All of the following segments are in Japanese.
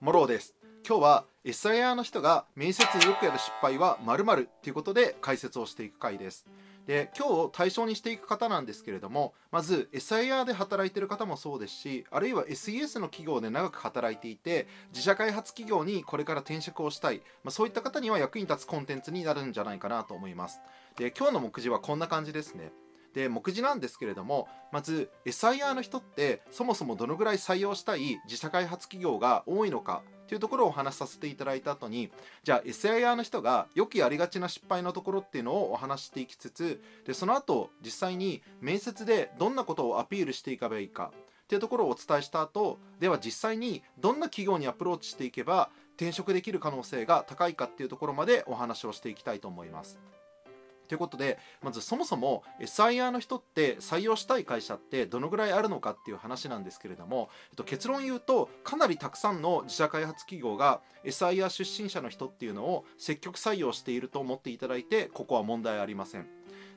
モローです。今日は SIR の人が面接でよくやる失敗は〇〇っていうことで解説をしていく回です。で今日を対象にしていく方なんですけれどもまず SIR で働いてる方もそうですしあるいは SES の企業で長く働いていて自社開発企業にこれから転職をしたい、まあ、そういった方には役に立つコンテンツになるんじゃないかなと思います。で今日の目次はこんな感じですね。で目次なんですけれどもまず SIR の人ってそもそもどのぐらい採用したい自社開発企業が多いのかというところをお話しさせていただいた後にじゃあ SIR の人がよくやりがちな失敗のところっていうのをお話していきつつでその後実際に面接でどんなことをアピールしていけばいいかっていうところをお伝えした後では実際にどんな企業にアプローチしていけば転職できる可能性が高いかっていうところまでお話をしていきたいと思います。ということでまずそもそも SIR の人って採用したい会社ってどのぐらいあるのかっていう話なんですけれども、えっと、結論言うとかなりたくさんの自社開発企業が SIR 出身者の人っていうのを積極採用していると思っていただいてここは問題ありません。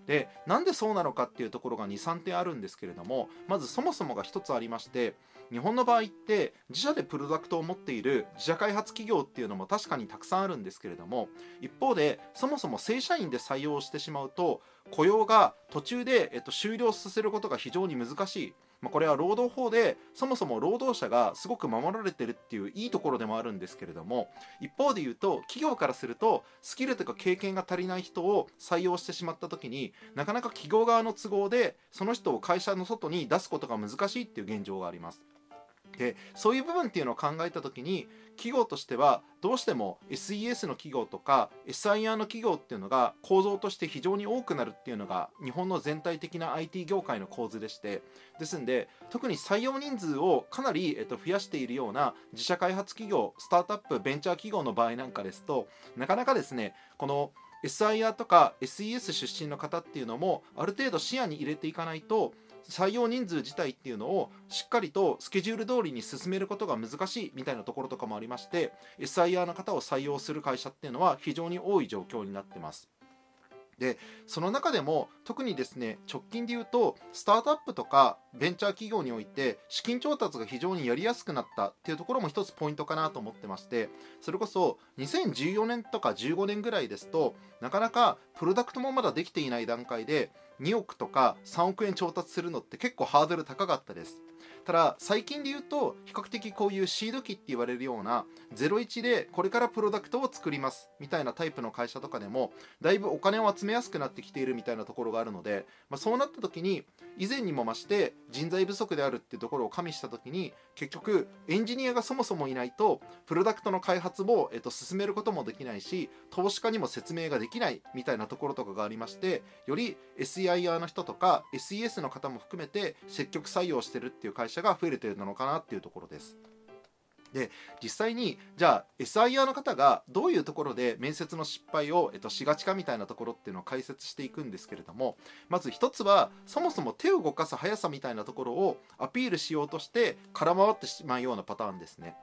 でなんでそうなのかっていうところが23点あるんですけれどもまずそもそもが1つありまして日本の場合って自社でプロダクトを持っている自社開発企業っていうのも確かにたくさんあるんですけれども一方でそもそも正社員で採用してしまうと雇用が途中で、えっと、終了させることが非常に難しいまあ、これは労働法でそもそも労働者がすごく守られてるっていういいところでもあるんですけれども一方で言うと企業からするとスキルとか経験が足りない人を採用してしまった時になかなか企業側の都合でその人を会社の外に出すことが難しいっていう現状があります。でそういう部分っていうのを考えた時に企業としてはどうしても SES の企業とか SIR の企業っていうのが構造として非常に多くなるっていうのが日本の全体的な IT 業界の構図でしてですんで特に採用人数をかなり、えっと、増やしているような自社開発企業スタートアップベンチャー企業の場合なんかですとなかなかですねこの SIR とか SES 出身の方っていうのもある程度視野に入れていかないと採用人数自体っていうのをしっかりとスケジュール通りに進めることが難しいみたいなところとかもありまして SIR の方を採用する会社っていうのは非常に多い状況になってます。でその中でも特にですね直近で言うとスタートアップとかベンチャー企業において資金調達が非常にやりやすくなったっていうところも一つポイントかなと思ってましてそれこそ2014年とか15年ぐらいですとなかなかプロダクトもまだできていない段階で2億とか3億円調達するのって結構ハードル高かったです。ただ最近で言うと比較的こういうシード機って言われるような01でこれからプロダクトを作りますみたいなタイプの会社とかでもだいぶお金を集めやすくなってきているみたいなところがあるので、まあ、そうなった時に以前にも増して人材不足であるっていうところを加味した時に結局エンジニアがそもそもいないとプロダクトの開発も、えっと、進めることもできないし投資家にも説明ができないみたいなところとかがありましてより SEIR の人とか SES の方も含めて積極採用してるっていう会社が増えるというのかなっていうところです。で実際にじゃあ SIR の方がどういうところで面接の失敗を、えっと、しがちかみたいなところっていうのを解説していくんですけれどもまず一つはそもそも手を動かす速さみたいなところをアピールしようとして空回ってしまうようなパターンですね。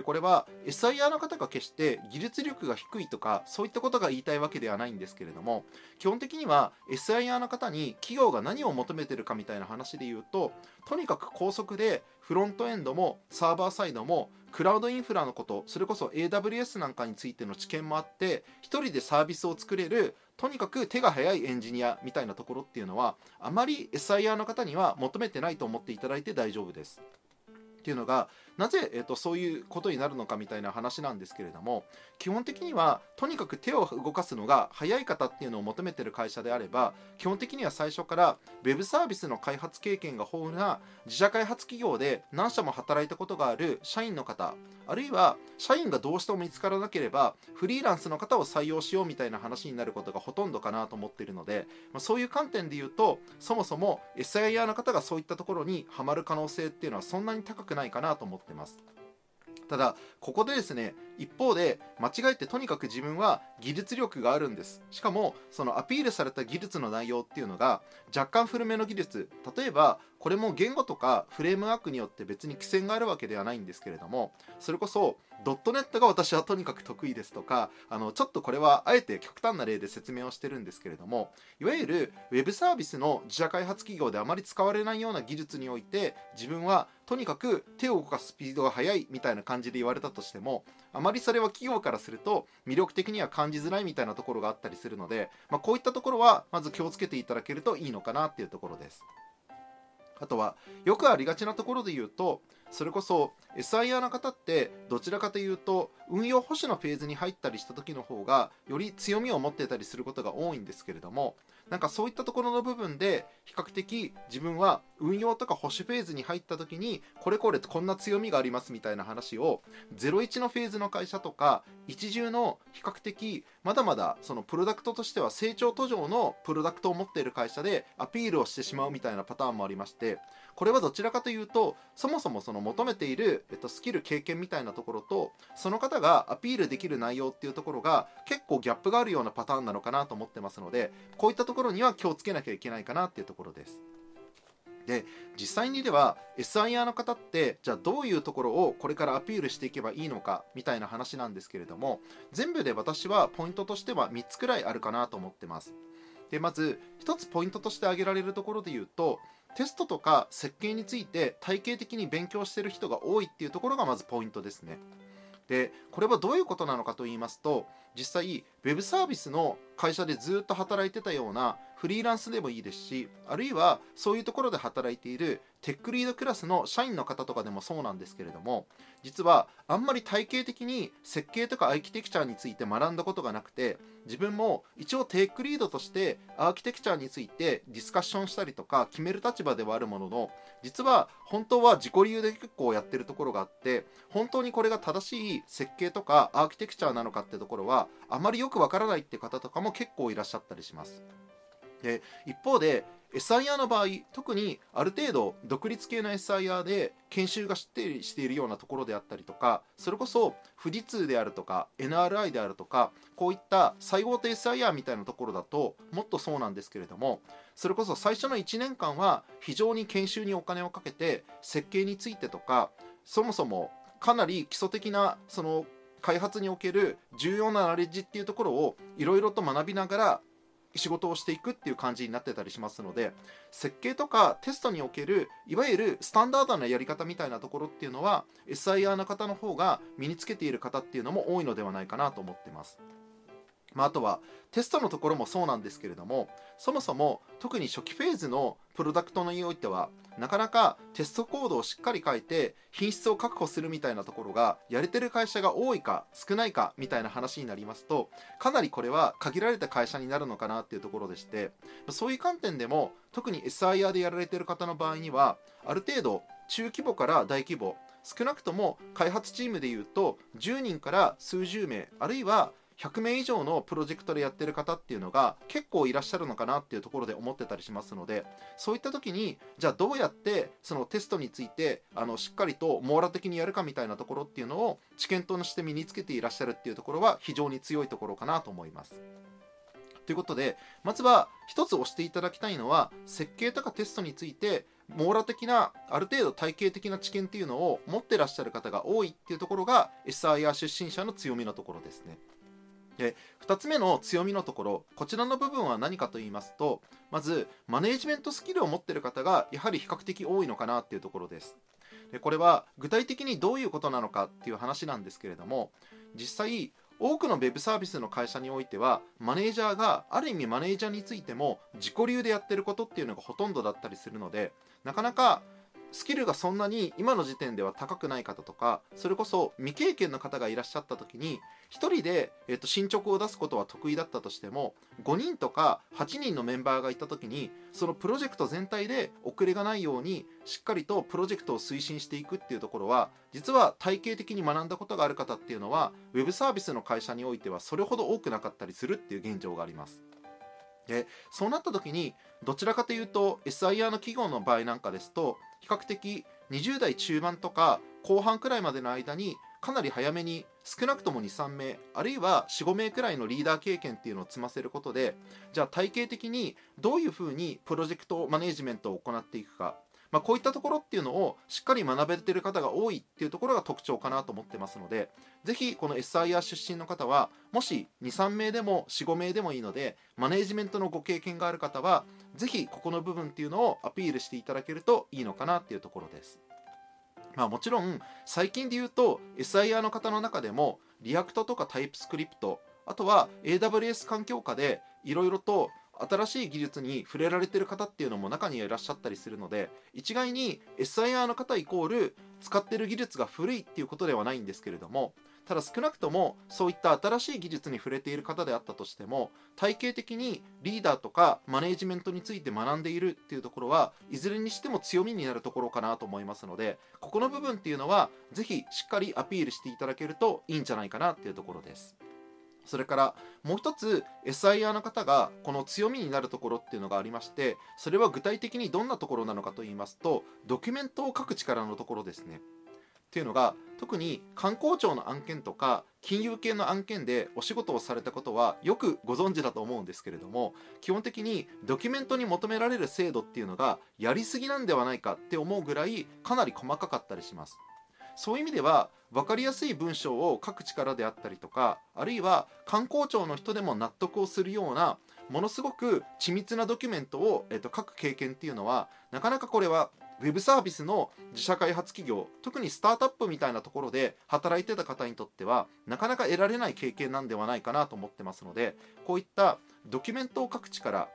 でこれは SIR の方が決して技術力が低いとかそういったことが言いたいわけではないんですけれども基本的には SIR の方に企業が何を求めてるかみたいな話で言うととにかく高速でフロントエンドもサーバーサイドもクラウドインフラのことそれこそ AWS なんかについての知見もあって1人でサービスを作れるとにかく手が速いエンジニアみたいなところっていうのはあまり SIR の方には求めてないと思っていただいて大丈夫です。っていうのがなぜ、えーと、そういうことになるのかみたいな話なんですけれども基本的にはとにかく手を動かすのが早い方っていうのを求めてる会社であれば基本的には最初から Web サービスの開発経験が豊富な自社開発企業で何社も働いたことがある社員の方あるいは社員がどうしても見つからなければフリーランスの方を採用しようみたいな話になることがほとんどかなと思っているので、まあ、そういう観点で言うとそもそも SIR の方がそういったところにはまる可能性っていうのはそんなに高くないかなと思ってます。ただここでですね一方で間違えてとにかく自分は技術力があるんです。しかもそのアピールされた技術の内容っていうのが若干古めの技術。例えばこれも言語とかフレームワークによって別に規制があるわけではないんですけれどもそれこそドットネットが私はとにかく得意ですとかあのちょっとこれはあえて極端な例で説明をしてるんですけれどもいわゆるウェブサービスの自社開発企業であまり使われないような技術において自分はとにかく手を動かすスピードが速いみたいな感じで言われたとしてもあまりりそれは企業からすると魅力的には感じづらいみたいなところがあったりするので、まあ、こういったところはまず気をつけていただけるといいのかなっていうところです。あとはよくありがちなところで言うとそれこそ SIR の方ってどちらかというと運用保守のフェーズに入ったりした時の方がより強みを持ってたりすることが多いんですけれどもなんかそういったところの部分で比較的自分は運用とか保守フェーズに入った時にこれこれこんな強みがありますみたいな話を01のフェーズの会社とか一重の比較的まだまだそのプロダクトとしては成長途上のプロダクトを持っている会社でアピールをしてしまうみたいなパターンもありましてこれはどちらかというとそもそもその求めている、えっと、スキル経験みたいなところとその方がアピールできる内容っていうところが結構ギャップがあるようなパターンなのかなと思ってますのでこういったところには気をつけなきゃいけないかなっていうところです。で実際にでは SIR の方ってじゃあどういうところをこれからアピールしていけばいいのかみたいな話なんですけれども全部で私はポイントとしては3つくらいあるかなと思ってますでまず1つポイントとして挙げられるところで言うとテストとか設計について体系的に勉強してる人が多いっていうところがまずポイントですね。でこれはどういうことなのかと言いますと実際 Web サービスの会社でずっと働いてたようなフリーランスでもいいですしあるいはそういうところで働いているテックリードクラスの社員の方とかでもそうなんですけれども実はあんまり体系的に設計とかアーキテクチャについて学んだことがなくて自分も一応テックリードとしてアーキテクチャについてディスカッションしたりとか決める立場ではあるものの実は本当は自己流で結構やってるところがあって本当にこれが正しい設計とかアーキテクチャなのかってところはあまりよくわからないって方とかもも結構いらっしゃったりします。で一方で SIR の場合特にある程度独立系の SIR で研修がしてしているようなところであったりとかそれこそ富士通であるとか NRI であるとかこういった最大手 SIR みたいなところだともっとそうなんですけれどもそれこそ最初の1年間は非常に研修にお金をかけて設計についてとかそもそもかなり基礎的なその開発における重要なナレッジっていうところをいろいろと学びながら仕事をしていくっていう感じになってたりしますので設計とかテストにおけるいわゆるスタンダードなやり方みたいなところっていうのは SIR の方の方が身につけている方っていうのも多いのではないかなと思ってます。まあ、あとはテストのところもそうなんですけれどもそもそも特に初期フェーズのプロダクトにおいてはなかなかテストコードをしっかり書いて品質を確保するみたいなところがやれてる会社が多いか少ないかみたいな話になりますとかなりこれは限られた会社になるのかなっていうところでしてそういう観点でも特に SIR でやられてる方の場合にはある程度中規模から大規模少なくとも開発チームでいうと10人から数十名あるいは100名以上のプロジェクトでやってる方っていうのが結構いらっしゃるのかなっていうところで思ってたりしますのでそういった時にじゃあどうやってそのテストについてあのしっかりと網羅的にやるかみたいなところっていうのを知見として身につけていらっしゃるっていうところは非常に強いところかなと思います。ということでまずは一つ押していただきたいのは設計とかテストについて網羅的なある程度体系的な知見っていうのを持ってらっしゃる方が多いっていうところが SIR 出身者の強みのところですね。で2つ目の強みのところこちらの部分は何かと言いますとまずマネージメントスキルを持っている方がやはり比較的多いのかなっていうところです。でこれは具体的にどういうことなのかっていう話なんですけれども実際多くの Web サービスの会社においてはマネージャーがある意味マネージャーについても自己流でやってることっていうのがほとんどだったりするのでなかなかスキルがそんなに今の時点では高くない方とかそれこそ未経験の方がいらっしゃった時に1人で、えっと、進捗を出すことは得意だったとしても5人とか8人のメンバーがいた時にそのプロジェクト全体で遅れがないようにしっかりとプロジェクトを推進していくっていうところは実は体系的に学んだことがある方っていうのは Web サービスの会社においてはそれほど多くなかったりするっていう現状があります。でそうなった時にどちらかというと SIR の企業の場合なんかですと比較的20代中盤とか後半くらいまでの間にかなり早めに少なくとも23名あるいは45名くらいのリーダー経験っていうのを積ませることでじゃあ体系的にどういうふうにプロジェクトマネジメントを行っていくか。まあ、こういったところっていうのをしっかり学べてる方が多いっていうところが特徴かなと思ってますのでぜひこの SIR 出身の方はもし23名でも45名でもいいのでマネージメントのご経験がある方はぜひここの部分っていうのをアピールしていただけるといいのかなっていうところです。まあ、もちろん最近で言うと SIR の方の中でも React とか TypeScriptあとは AWS 環境下でいろいろと新しい技術に触れられてる方っていうのも中にはいらっしゃったりするので一概に SIR の方イコール使ってる技術が古いっていうことではないんですけれどもただ少なくともそういった新しい技術に触れている方であったとしても体系的にリーダーとかマネージメントについて学んでいるっていうところはいずれにしても強みになるところかなと思いますのでここの部分っていうのは是非しっかりアピールしていただけるといいんじゃないかなっていうところです。それからもう一つ SIR の方がこの強みになるところっていうのがありましてそれは具体的にどんなところなのかと言いますとドキュメントを書く力のところですね。っていうのが特に観光庁の案件とか金融系の案件でお仕事をされたことはよくご存知だと思うんですけれども基本的にドキュメントに求められる精度っていうのがやりすぎなんではないかって思うぐらいかなり細かかったりします。そういう意味では分かりやすい文章を書く力であったりとかあるいは観光庁の人でも納得をするようなものすごく緻密なドキュメントを、えっと、書く経験っていうのはなかなかこれはウェブサービスの自社開発企業特にスタートアップみたいなところで働いてた方にとってはなかなか得られない経験なんではないかなと思ってますのでこういったドキュメントを書く力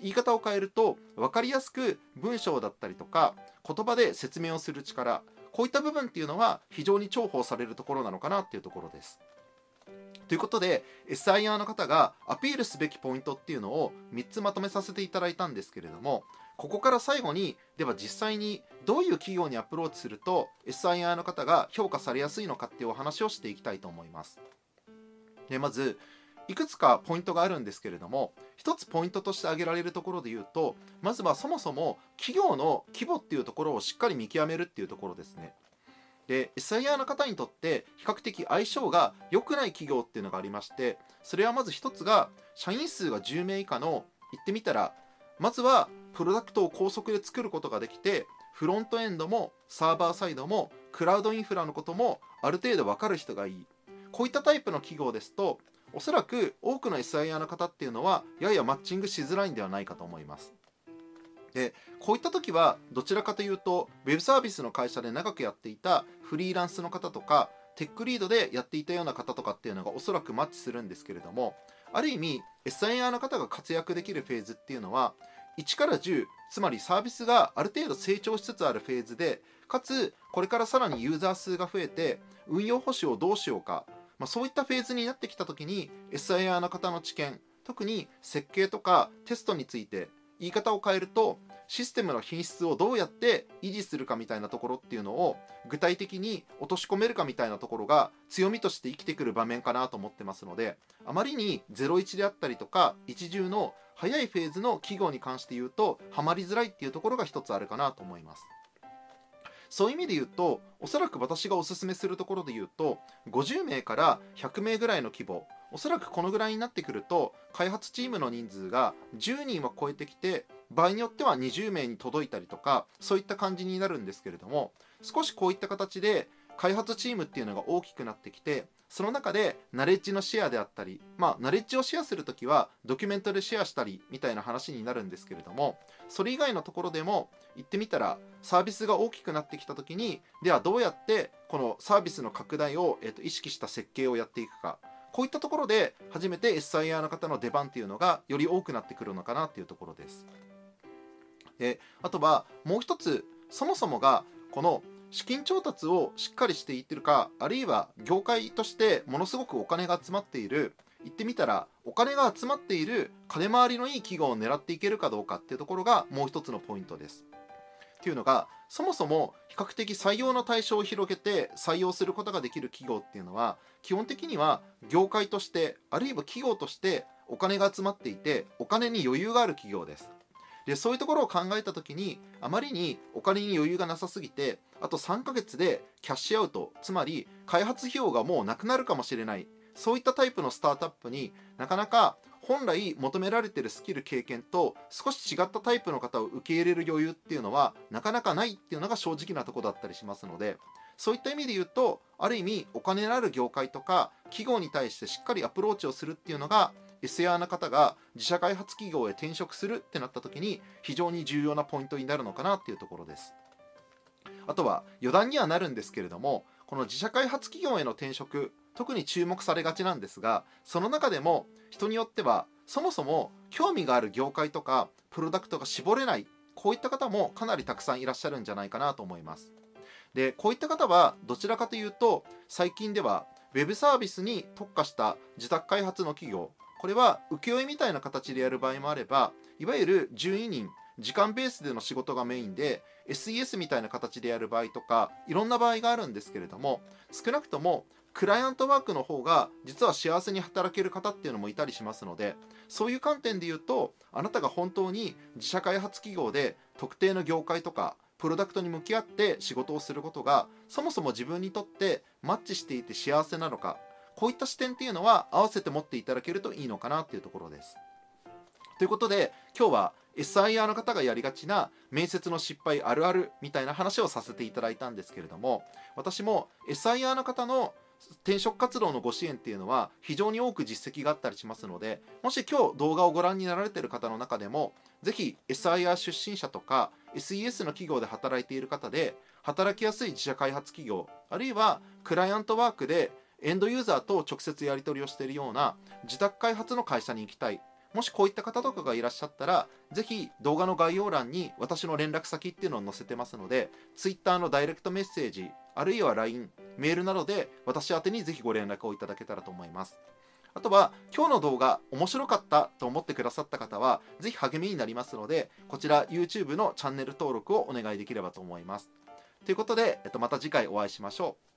言い方を変えると分かりやすく文章だったりとか言葉で説明をする力こういった部分っていうのは非常に重宝されるところなのかなっていうところです。ということで SIR の方がアピールすべきポイントっていうのを3つまとめさせていただいたんですけれどもここから最後にでは実際にどういう企業にアプローチすると SIR の方が評価されやすいのかっていうお話をしていきたいと思います。でまずいくつかポイントがあるんですけれども一つポイントとして挙げられるところで言うとまずはそもそも企業の規模っていうところをしっかり見極めるっていうところですね。で SIR の方にとって比較的相性が良くない企業っていうのがありましてそれはまず一つが社員数が10名以下の言ってみたらまずはプロダクトを高速で作ることができてフロントエンドもサーバーサイドもクラウドインフラのこともある程度分かる人がいい。こういったタイプの企業ですとおそらく多くの SIR の方っていうのはややマッチングしづらいんではないかと思います。でこういった時はどちらかというと Web サービスの会社で長くやっていたフリーランスの方とかテックリードでやっていたような方とかっていうのがおそらくマッチするんですけれどもある意味 SIR の方が活躍できるフェーズっていうのは1から10つまりサービスがある程度成長しつつあるフェーズでかつこれからさらにユーザー数が増えて運用保守をどうしようかまあ、そういったフェーズになってきた時に SIR の方の知見特に設計とかテストについて言い方を変えるとシステムの品質をどうやって維持するかみたいなところっていうのを具体的に落とし込めるかみたいなところが強みとして生きてくる場面かなと思ってますのであまりに01であったりとか一重の早いフェーズの企業に関して言うとハマりづらいっていうところが一つあるかなと思います。そういう意味で言うとおそらく私がおすすめするところで言うと50名から100名ぐらいの規模おそらくこのぐらいになってくると開発チームの人数が10人は超えてきて場合によっては20名に届いたりとかそういった感じになるんですけれども少しこういった形で開発チームっていうのが大きくなってきてその中でナレッジのシェアであったりまあナレッジをシェアするときはドキュメントでシェアしたりみたいな話になるんですけれどもそれ以外のところでも言ってみたらサービスが大きくなってきた時にではどうやってこのサービスの拡大を、えー、と意識した設計をやっていくかこういったところで初めて SIR の方の出番っていうのがより多くなってくるのかなっていうところです。であとはもう一つそもそもがこの資金調達をしっかりしていってるかあるいは業界としてものすごくお金が集まっている言ってみたらお金が集まっている金回りのいい企業を狙っていけるかどうかっていうところがもう一つのポイントです。っていうのがそもそも比較的採用の対象を広げて採用することができる企業っていうのは基本的には業界としてあるいは企業としてお金が集まっていてお金に余裕がある企業です。でそういうところを考えた時にあまりにお金に余裕がなさすぎてあと3ヶ月でキャッシュアウトつまり開発費用がもうなくなるかもしれない。そういったタイプのスタートアップになかなか本来求められてるスキル経験と少し違ったタイプの方を受け入れる余裕っていうのはなかなかないっていうのが正直なとこだったりしますのでそういった意味で言うとある意味お金のある業界とか企業に対してしっかりアプローチをするっていうのが SR な方が自社開発企業へ転職するってなった時に非常に重要なポイントになるのかなっていうところです。あとは余談にはなるんですけれどもこの自社開発企業への転職特に注目されがちなんですがその中でも人によってはそもそも興味がある業界とかプロダクトが絞れないこういった方もかなりたくさんいらっしゃるんじゃないかなと思います。でこういった方はどちらかというと最近では Web サービスに特化した自宅開発の企業これは請負みたいな形でやる場合もあればいわゆる12人時間ベースでの仕事がメインで SES みたいな形でやる場合とかいろんな場合があるんですけれども少なくともクライアントワークの方が実は幸せに働ける方っていうのもいたりしますのでそういう観点で言うとあなたが本当に自社開発企業で特定の業界とかプロダクトに向き合って仕事をすることがそもそも自分にとってマッチしていて幸せなのかこういった視点っていうのは合わせて持っていただけるといいのかなっていうところです。ということで今日は SIR の方がやりがちな面接の失敗あるあるみたいな話をさせていただいたんですけれども私も SIR の方の転職活動のご支援っていうのは非常に多く実績があったりしますのでもし今日動画をご覧になられている方の中でもぜひ SIR 出身者とか SES の企業で働いている方で働きやすい自社開発企業あるいはクライアントワークでエンドユーザーと直接やり取りをしているような自宅開発の会社に行きたい。もしこういった方とかがいらっしゃったらぜひ動画の概要欄に私の連絡先っていうのを載せてますので Twitter のダイレクトメッセージあるいは LINE メールなどで私宛にぜひご連絡をいただけたらと思います。あとは今日の動画面白かったと思ってくださった方はぜひ励みになりますのでこちら YouTube のチャンネル登録をお願いできればと思います。ということで、えっと、また次回お会いしましょう。